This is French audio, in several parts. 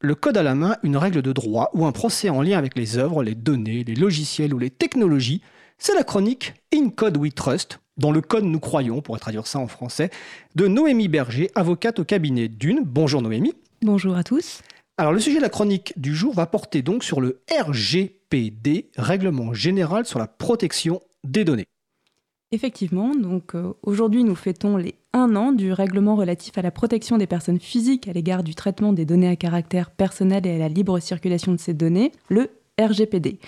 le code à la main, une règle de droit ou un procès en lien avec les œuvres, les données, les logiciels ou les technologies, c'est la chronique In Code We Trust, dans le code nous croyons, pour traduire ça en français, de Noémie Berger, avocate au cabinet d'une. Bonjour Noémie. Bonjour à tous. Alors le sujet de la chronique du jour va porter donc sur le RGPD, Règlement général sur la protection des données. Effectivement, donc euh, aujourd'hui nous fêtons les un an du règlement relatif à la protection des personnes physiques à l'égard du traitement des données à caractère personnel et à la libre circulation de ces données, le RGPD.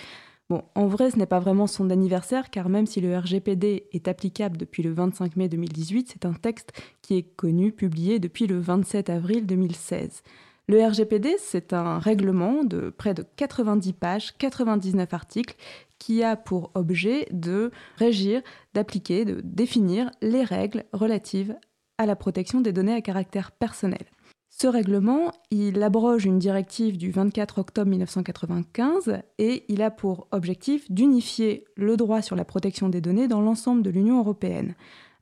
Bon, en vrai, ce n'est pas vraiment son anniversaire, car même si le RGPD est applicable depuis le 25 mai 2018, c'est un texte qui est connu, publié depuis le 27 avril 2016. Le RGPD, c'est un règlement de près de 90 pages, 99 articles, qui a pour objet de régir, d'appliquer, de définir les règles relatives à la protection des données à caractère personnel. Ce règlement, il abroge une directive du 24 octobre 1995 et il a pour objectif d'unifier le droit sur la protection des données dans l'ensemble de l'Union européenne.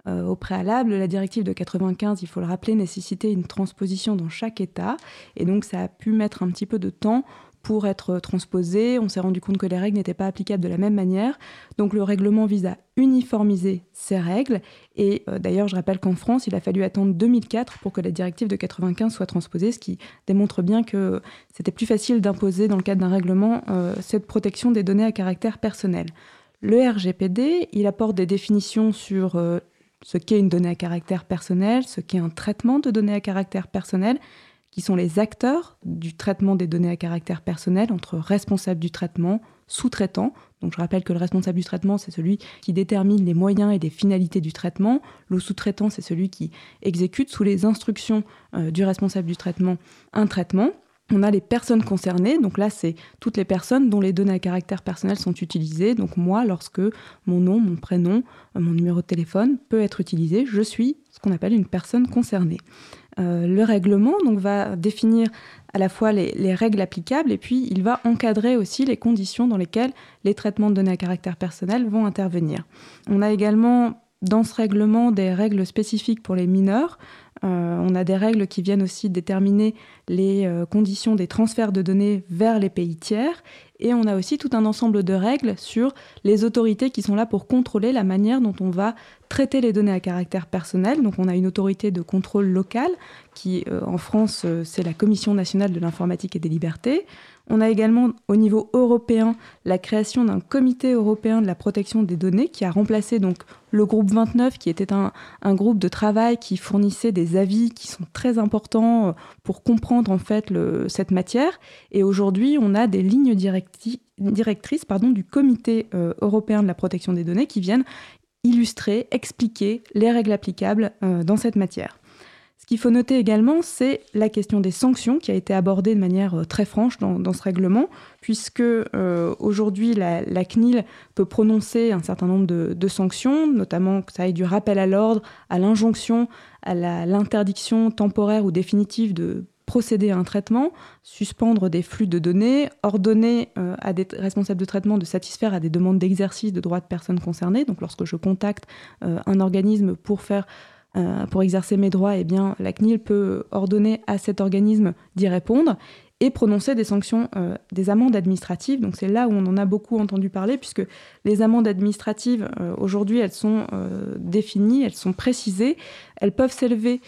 Euh, au préalable, la directive de 95, il faut le rappeler, nécessitait une transposition dans chaque État, et donc ça a pu mettre un petit peu de temps pour être transposé. On s'est rendu compte que les règles n'étaient pas applicables de la même manière. Donc le règlement vise à uniformiser ces règles. Et euh, d'ailleurs, je rappelle qu'en France, il a fallu attendre 2004 pour que la directive de 95 soit transposée, ce qui démontre bien que c'était plus facile d'imposer dans le cadre d'un règlement euh, cette protection des données à caractère personnel. Le RGPD, il apporte des définitions sur ce qu'est une donnée à caractère personnel, ce qu'est un traitement de données à caractère personnel, qui sont les acteurs du traitement des données à caractère personnel entre responsable du traitement, sous-traitant. Donc je rappelle que le responsable du traitement, c'est celui qui détermine les moyens et les finalités du traitement. Le sous-traitant, c'est celui qui exécute sous les instructions euh, du responsable du traitement un traitement. On a les personnes concernées, donc là c'est toutes les personnes dont les données à caractère personnel sont utilisées. Donc moi, lorsque mon nom, mon prénom, euh, mon numéro de téléphone peut être utilisé, je suis ce qu'on appelle une personne concernée. Euh, le règlement va définir à la fois les, les, règles applicables et puis il va encadrer aussi les conditions dans lesquelles les traitements de données à caractère personnel vont intervenir. On a également dans ce règlement des règles spécifiques pour les mineurs. Euh, on a des règles qui viennent aussi déterminer les euh, conditions des transferts de données vers les pays tiers. Et on a aussi tout un ensemble de règles sur les autorités qui sont là pour contrôler la manière dont on va traiter les données à caractère personnel. Donc on a une autorité de contrôle local qui, euh, en France, c'est la Commission nationale de l'informatique et des libertés. On a également au niveau européen la création d'un comité européen de la protection des données qui a remplacé donc le groupe 29 qui était un, groupe de travail qui fournissait des avis qui sont très importants euh, pour comprendre en fait cette matière. Et aujourd'hui, on a des lignes directrices du comité euh, européen de la protection des données qui viennent illustrer, expliquer les règles applicables euh, dans cette matière. Qu'il faut noter également, c'est la question des sanctions qui a été abordée de manière euh, très franche dans, ce règlement, puisque euh, aujourd'hui la, CNIL peut prononcer un certain nombre de, sanctions, notamment que ça aille du rappel à l'ordre, à l'injonction, à l'interdiction temporaire ou définitive de procéder à un traitement, suspendre des flux de données, ordonner euh, à des responsables de traitement de satisfaire à des demandes d'exercice de droits de personnes concernées. Donc lorsque je contacte un organisme pour faire euh, pour exercer mes droits, eh bien, la CNIL peut ordonner à cet organisme d'y répondre et prononcer des sanctions, euh, des amendes administratives. Donc c'est là où on en a beaucoup entendu parler, puisque les amendes administratives, euh, aujourd'hui, elles sont définies, elles sont précisées. Elles peuvent s'élever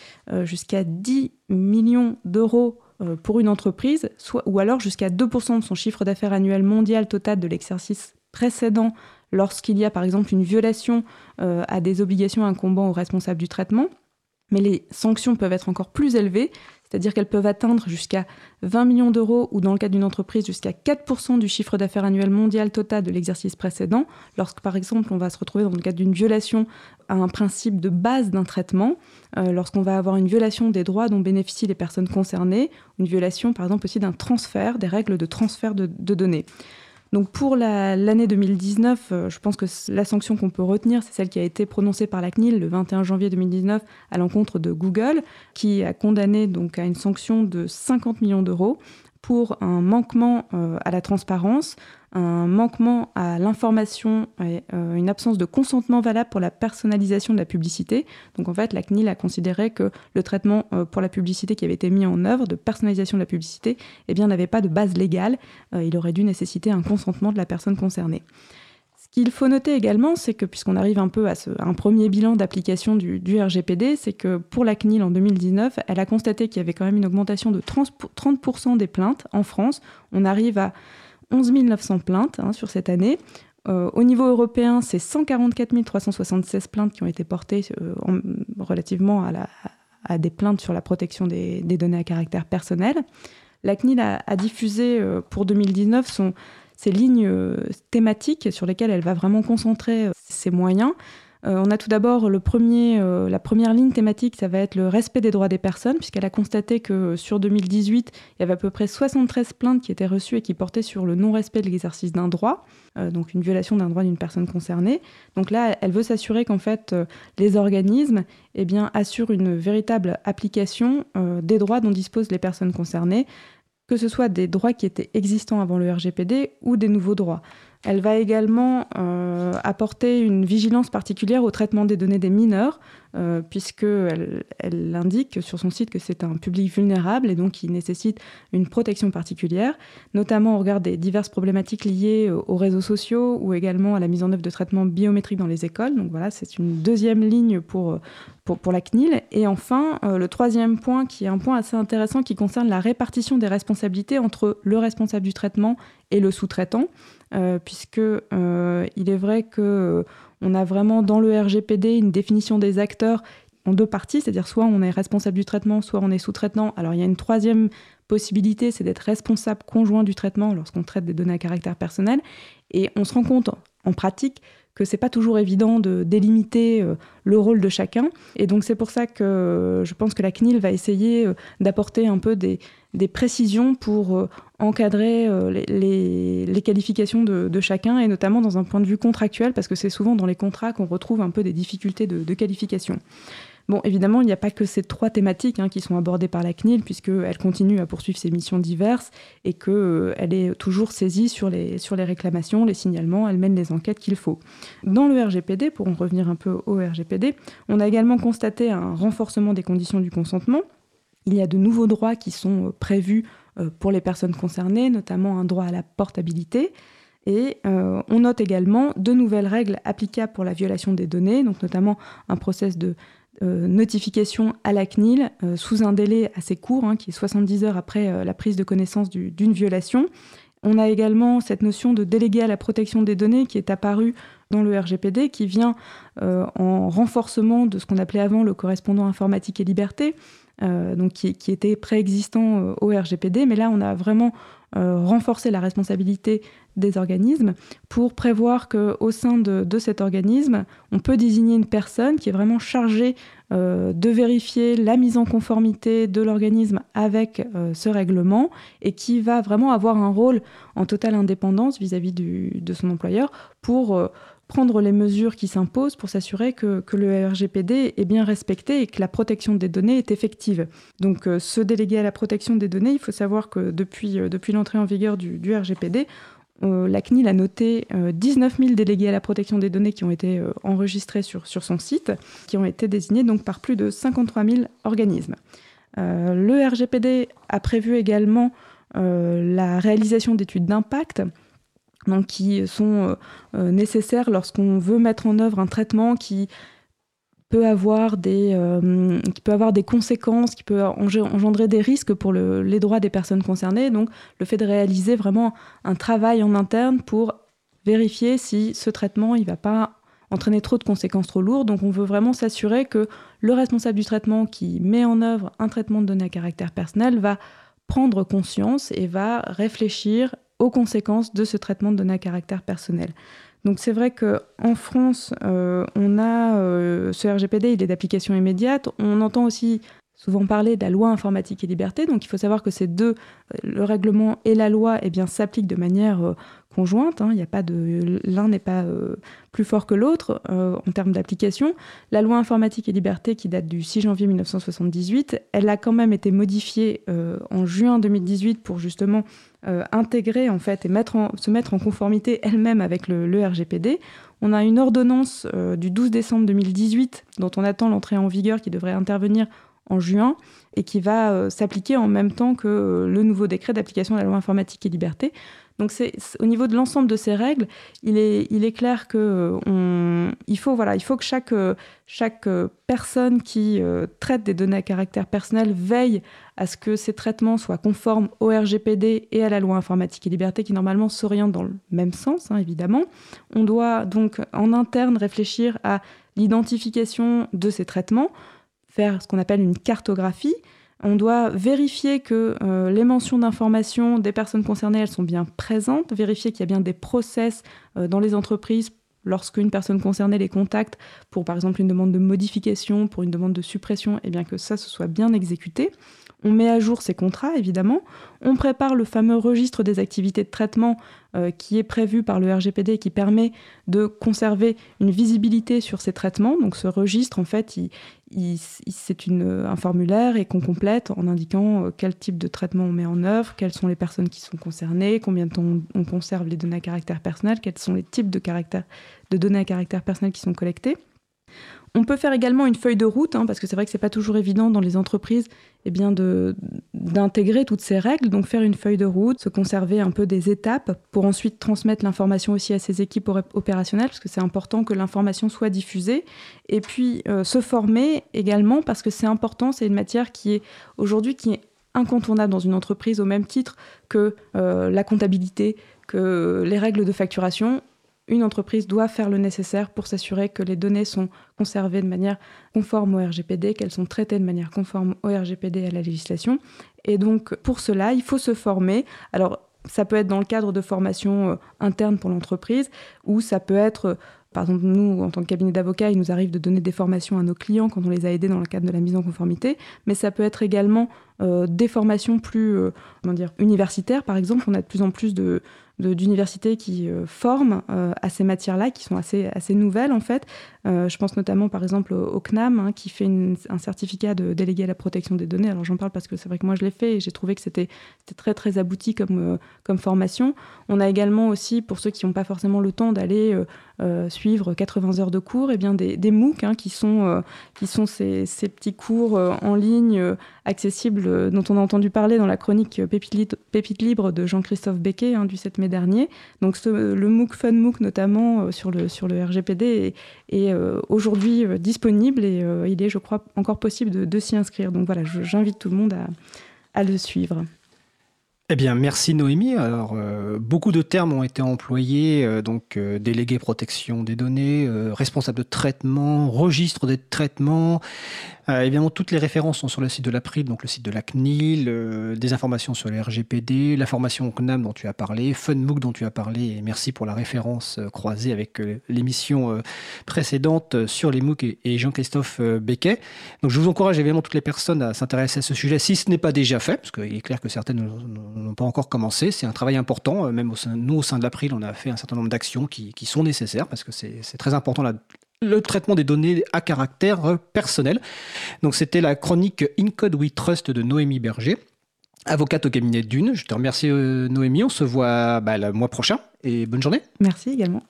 jusqu'à 10 millions d'euros pour une entreprise, soit, ou alors jusqu'à 2% de son chiffre d'affaires annuel mondial total de l'exercice précédent lorsqu'il y a par exemple une violation euh, à des obligations incombant aux responsables du traitement. Mais les sanctions peuvent être encore plus élevées, c'est-à-dire qu'elles peuvent atteindre jusqu'à 20 millions d'euros ou dans le cas d'une entreprise jusqu'à 4% du chiffre d'affaires annuel mondial total de l'exercice précédent, lorsque par exemple on va se retrouver dans le cadre d'une violation à un principe de base d'un traitement, euh, lorsqu'on va avoir une violation des droits dont bénéficient les personnes concernées, une violation par exemple aussi d'un transfert, des règles de transfert de données. Donc pour l'année 2019, euh, je pense que la sanction qu'on peut retenir, c'est celle qui a été prononcée par la CNIL le 21 janvier 2019 à l'encontre de Google, qui a condamné donc à une sanction de 50 millions d'euros pour un manquement à la transparence, un manquement à l'information et une absence de consentement valable pour la personnalisation de la publicité. Donc en fait, la CNIL a considéré que le traitement pour la publicité qui avait été mis en œuvre de personnalisation de la publicité eh bien, n'avait pas de base légale. il aurait dû nécessiter un consentement de la personne concernée qu'il faut noter également, c'est que puisqu'on arrive un peu à, un premier bilan d'application du, RGPD, c'est que pour la CNIL en 2019, elle a constaté qu'il y avait quand même une augmentation de 30%, des plaintes en France. On arrive à 11 900 plaintes hein, sur cette année. Euh, au niveau européen, c'est 144 376 plaintes qui ont été portées euh, relativement à, des plaintes sur la protection des, données à caractère personnel. La CNIL a, diffusé euh, pour 2019 son, ces lignes thématiques sur lesquelles elle va vraiment concentrer ses moyens. Euh, on a tout d'abord premier, la première ligne thématique, ça va être le respect des droits des personnes, puisqu'elle a constaté que sur 2018, il y avait à peu près 73 plaintes qui étaient reçues et qui portaient sur le non-respect de l'exercice d'un droit, donc une violation d'un droit d'une personne concernée. Donc là, elle veut s'assurer qu'en fait, les organismes eh bien, assurent une véritable application des droits dont disposent les personnes concernées que ce soit des droits qui étaient existants avant le RGPD ou des nouveaux droits. Elle va également euh, apporter une vigilance particulière au traitement des données des mineurs, euh, puisqu'elle elle indique sur son site que c'est un public vulnérable et donc qui nécessite une protection particulière, notamment au regard des diverses problématiques liées aux réseaux sociaux ou également à la mise en œuvre de traitements biométriques dans les écoles. Donc voilà, c'est une deuxième ligne pour, pour, la CNIL. Et enfin, euh, le troisième point, qui est un point assez intéressant, qui concerne la répartition des responsabilités entre le responsable du traitement et le sous-traitant. Euh, puisque euh, il est vrai que euh, on a vraiment dans le RGPD une définition des acteurs en deux parties, c'est-à-dire soit on est responsable du traitement, soit on est sous-traitant. Alors il y a une troisième possibilité, c'est d'être responsable conjoint du traitement lorsqu'on traite des données à caractère personnel. Et on se rend compte en pratique que c'est pas toujours évident de délimiter le rôle de chacun. Et donc c'est pour ça que je pense que la CNIL va essayer d'apporter un peu des, précisions pour euh, encadrer euh, les, qualifications de, chacun, et notamment dans un point de vue contractuel, parce que c'est souvent dans les contrats qu'on retrouve un peu des difficultés de, qualification. Bon, évidemment, il n'y a pas que ces trois thématiques hein, qui sont abordées par la CNIL, puisqu'elle continue à poursuivre ses missions diverses et qu'elle euh, est toujours saisie sur les, sur les réclamations, les signalements, elle mène les enquêtes qu'il faut. Dans le RGPD, pour en revenir un peu au RGPD, on a également constaté un renforcement des conditions du consentement, il y a de nouveaux droits qui sont euh, prévus euh, pour les personnes concernées, notamment un droit à la portabilité. Et on note également de nouvelles règles applicables pour la violation des données, donc notamment un process de notification à la CNIL sous un délai assez court, hein, qui est 70 heures après la prise de connaissance d'une violation. On a également cette notion de délégué à la protection des données qui est apparue dans le RGPD, qui vient en renforcement de ce qu'on appelait avant le correspondant informatique et liberté, euh, donc qui, était préexistant euh, au RGPD, mais là on a vraiment euh, renforcé la responsabilité des organismes pour prévoir qu'au sein de, cet organisme, on peut désigner une personne qui est vraiment chargée de vérifier la mise en conformité de l'organisme avec ce règlement et qui va vraiment avoir un rôle en totale indépendance vis-à-vis de son employeur pour prendre les mesures qui s'imposent pour s'assurer que, le RGPD est bien respecté et que la protection des données est effective. Donc euh, ce délégué à la protection des données, il faut savoir que depuis, euh, depuis l'entrée en vigueur du, RGPD, euh, la CNIL a noté 19 000 délégués à la protection des données qui ont été enregistrés sur, son site, qui ont été désignés donc par plus de 53 000 organismes. le RGPD a prévu également la réalisation d'études d'impact qui sont euh, euh, nécessaires lorsqu'on veut mettre en œuvre un traitement qui peut avoir des, euh, qui peut avoir des conséquences, qui peut engendrer des risques pour les droits des personnes concernées. Donc le fait de réaliser vraiment un travail en interne pour vérifier si ce traitement il va pas entraîner trop de conséquences trop lourdes. Donc on veut vraiment s'assurer que le responsable du traitement qui met en œuvre un traitement de données à caractère personnel va prendre conscience et va réfléchir aux conséquences de ce traitement de données à caractère personnel. Donc c'est vrai qu'en France, euh, on a euh, ce RGPD, il est d'application immédiate. On entend aussi souvent parler de la loi informatique et liberté. Donc il faut savoir que ces deux, euh, le règlement et la loi, eh bien, s'appliquent de manière conjointes. Hein. Il y a pas de l'un n'est pas plus fort que l'autre en termes d'application. La loi informatique et liberté, qui date du 6 janvier 1978, elle a quand même été modifiée en juin 2018 pour justement intégrer en fait et se mettre en conformité elle-même avec le, RGPD. On a une ordonnance du 12 décembre 2018 dont on attend l'entrée en vigueur qui devrait intervenir en juin et qui va euh, s'appliquer en même temps que euh, le nouveau décret d'application de la loi informatique et liberté. Donc au niveau de l'ensemble de ces règles, il est, il est clair que il faut que chaque chaque personne qui euh, traite des données à caractère personnel veille à ce que ces traitements soient conformes au RGPD et à la loi informatique et liberté qui normalement s'orientent dans le même sens, hein, évidemment. On doit donc en interne réfléchir à l'identification de ces traitements faire ce qu'on appelle une cartographie. On doit vérifier que euh, les mentions d'information des personnes concernées, elles sont bien présentes, vérifier qu'il y a bien des process euh, dans les entreprises lorsqu'une personne concernée les contacte pour par exemple une demande de modification, pour une demande de suppression, et bien que ça se soit bien exécuté. On met à jour ces contrats, évidemment. On prépare le fameux registre des activités de traitement euh, qui est prévu par le RGPD et qui permet de conserver une visibilité sur ces traitements. Donc ce registre, en fait, c'est un formulaire et qu'on complète en indiquant euh, quel type de traitement on met en œuvre, quelles sont les personnes qui sont concernées, combien de temps on, conserve les données à caractère personnel, quels sont les types de, de données à caractère personnel qui sont collectées. On peut faire également une feuille de route, hein, parce que c'est vrai que c'est pas toujours évident dans les entreprises eh bien d'intégrer toutes ces règles, donc faire une feuille de route, se conserver un peu des étapes pour ensuite transmettre l'information aussi à ses équipes opérationnelles, parce que c'est important que l'information soit diffusée, et puis euh, se former également, parce que c'est important, c'est une matière qui est aujourd'hui qui est incontournable dans une entreprise au même titre que euh, la comptabilité, que les règles de facturation une entreprise doit faire le nécessaire pour s'assurer que les données sont conservées de manière conforme au RGPD, qu'elles sont traitées de manière conforme au RGPD et à la législation. Et donc, pour cela, il faut se former. Alors, ça peut être dans le cadre de formation euh, interne pour l'entreprise, ou ça peut être euh, par exemple, nous, en tant que cabinet d'avocats, il nous arrive de donner des formations à nos clients quand on les a aidés dans le cadre de la mise en conformité, mais ça peut être également euh, des formations plus comment dire, universitaires. Par exemple, on a de plus en plus de, d'universités qui euh, forment euh, à ces matières-là, qui sont assez, assez nouvelles en fait. Euh, je pense notamment par exemple au, CNAM, hein, qui fait un certificat de délégué à la protection des données. Alors j'en parle parce que c'est vrai que moi je l'ai fait et j'ai trouvé que c'était très très abouti comme, comme formation. On a également aussi, pour ceux qui n'ont pas forcément le temps d'aller suivre 80 heures de cours, et eh bien des, des MOOC hein, qui sont, qui sont ces, petits cours en ligne accessibles dont on a entendu parler dans la chronique Pépite, libre de Jean-Christophe Becquet hein, du 7 mai dernier. Donc le MOOC FunMOOC notamment euh, sur, le, sur le RGPD euh, aujourd'hui euh, disponible et il est, je crois, encore possible de, s'y inscrire. Donc voilà, j'invite tout le monde à le suivre. Eh bien, merci Noémie. Alors, beaucoup de termes ont été employés, donc délégué protection des données, responsable de traitement, registre des traitements, euh, évidemment, toutes les références sont sur le site de l'April, donc le site de la CNIL, euh, des informations sur les RGPD, la formation CNAM dont tu as parlé, FunMOOC dont tu as parlé, merci pour la référence euh, croisée avec l'émission précédente sur les MOOC et, Jean-Christophe Becquet. Donc je vous encourage évidemment toutes les personnes à s'intéresser à ce sujet si ce n'est pas déjà fait, parce qu'il est clair que certaines n'ont pas encore commencé. C'est un travail important, même au sein, nous au sein de l'April, on a fait un certain nombre d'actions qui, qui, sont nécessaires, parce que c'est très important là, le traitement des données à caractère personnel. Donc c'était la chronique In Code We Trust de Noémie Berger, avocate au cabinet Dune. Je te remercie euh, Noémie, on se voit bah, le mois prochain et bonne journée. Merci également.